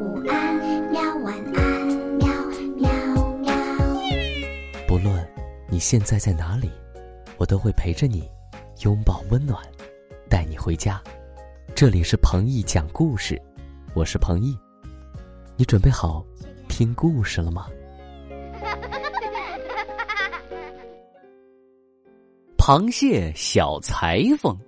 午安，喵晚安，喵喵喵。不论你现在在哪里，我都会陪着你，拥抱温暖，带你回家。这里是彭毅讲故事，我是彭毅。你准备好听故事了吗？螃蟹小裁缝。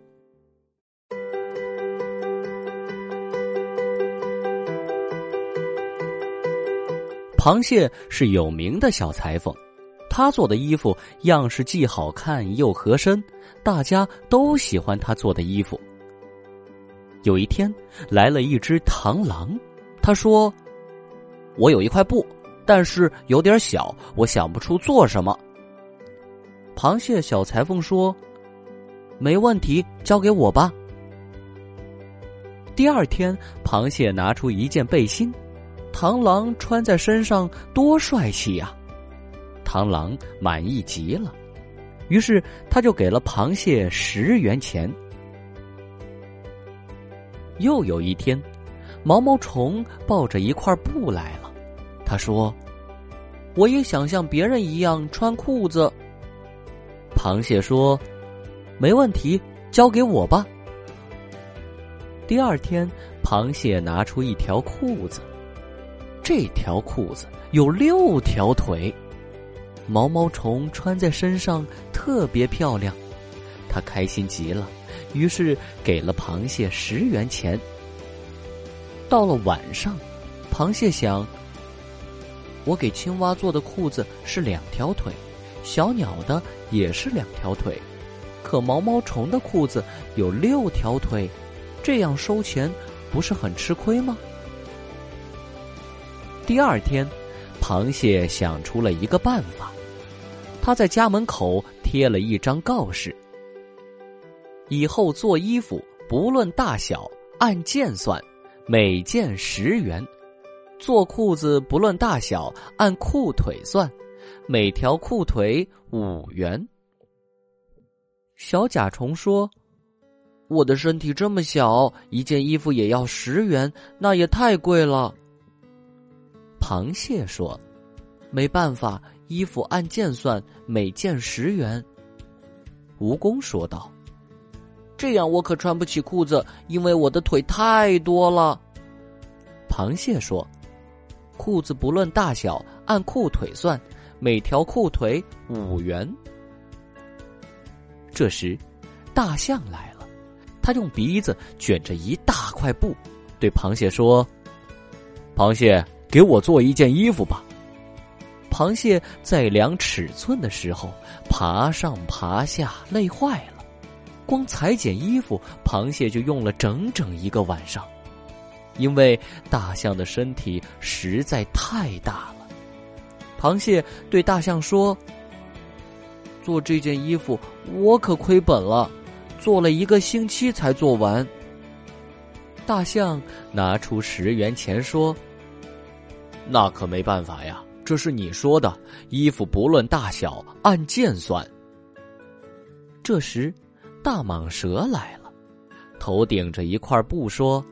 螃蟹是有名的小裁缝，他做的衣服样式既好看又合身，大家都喜欢他做的衣服。有一天，来了一只螳螂，他说：“我有一块布，但是有点小，我想不出做什么。”螃蟹小裁缝说：“没问题，交给我吧。”第二天，螃蟹拿出一件背心。螳螂穿在身上多帅气呀！螳螂满意极了，于是他就给了螃蟹十元钱。又有一天，毛毛虫抱着一块布来了，他说：“我也想像别人一样穿裤子。”螃蟹说：“没问题，交给我吧。”第二天，螃蟹拿出一条裤子。这条裤子有六条腿，毛毛虫穿在身上特别漂亮，他开心极了，于是给了螃蟹十元钱。到了晚上，螃蟹想：我给青蛙做的裤子是两条腿，小鸟的也是两条腿，可毛毛虫的裤子有六条腿，这样收钱不是很吃亏吗？第二天，螃蟹想出了一个办法，他在家门口贴了一张告示：以后做衣服不论大小，按件算，每件十元；做裤子不论大小，按裤腿算，每条裤腿五元。小甲虫说：“我的身体这么小，一件衣服也要十元，那也太贵了。”螃蟹说：“没办法，衣服按件算，每件十元。”蜈蚣说道：“这样我可穿不起裤子，因为我的腿太多了。”螃蟹说：“裤子不论大小，按裤腿算，每条裤腿五元。”这时，大象来了，他用鼻子卷着一大块布，对螃蟹说：“螃蟹。”给我做一件衣服吧。螃蟹在量尺寸的时候，爬上爬下，累坏了。光裁剪衣服，螃蟹就用了整整一个晚上，因为大象的身体实在太大了。螃蟹对大象说：“做这件衣服，我可亏本了，做了一个星期才做完。”大象拿出十元钱说。那可没办法呀，这是你说的，衣服不论大小，按件算。这时，大蟒蛇来了，头顶着一块布，说：“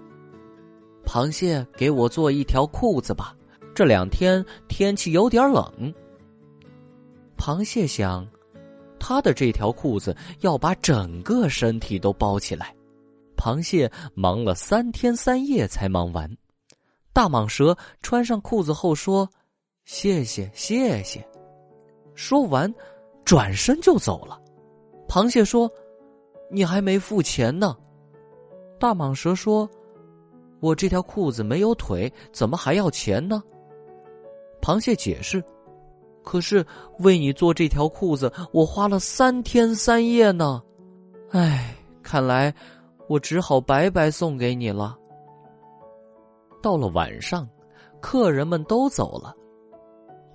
螃蟹，给我做一条裤子吧，这两天天气有点冷。”螃蟹想，他的这条裤子要把整个身体都包起来，螃蟹忙了三天三夜才忙完。大蟒蛇穿上裤子后说：“谢谢，谢谢。”说完，转身就走了。螃蟹说：“你还没付钱呢。”大蟒蛇说：“我这条裤子没有腿，怎么还要钱呢？”螃蟹解释：“可是为你做这条裤子，我花了三天三夜呢。唉，看来我只好白白送给你了。”到了晚上，客人们都走了，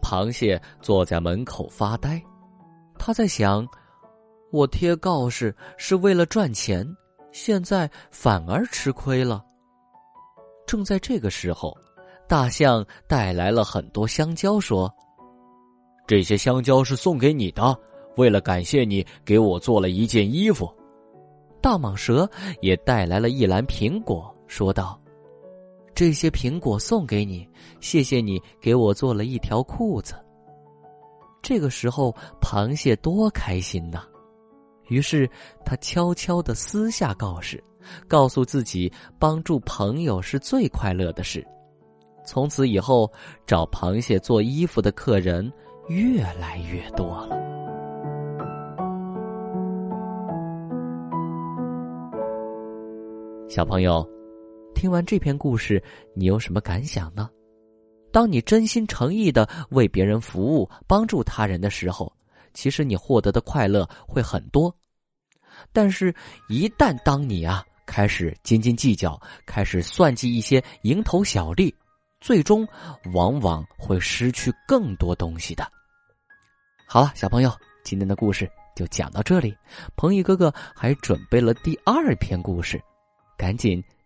螃蟹坐在门口发呆。他在想：我贴告示是为了赚钱，现在反而吃亏了。正在这个时候，大象带来了很多香蕉，说：“这些香蕉是送给你的，为了感谢你给我做了一件衣服。”大蟒蛇也带来了一篮苹果，说道。这些苹果送给你，谢谢你给我做了一条裤子。”这个时候，螃蟹多开心呐！于是他悄悄的私下告示，告诉自己帮助朋友是最快乐的事。从此以后，找螃蟹做衣服的客人越来越多了。小朋友，听完这篇故事，你有什么感想呢？当你真心诚意的为别人服务、帮助他人的时候，其实你获得的快乐会很多。但是，一旦当你啊开始斤斤计较，开始算计一些蝇头小利，最终往往会失去更多东西的。好了，小朋友，今天的故事就讲到这里。彭毅哥哥还准备了第二篇故事，赶紧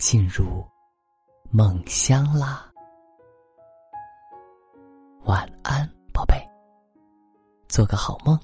进入梦乡啦。晚安，宝贝，做个好梦。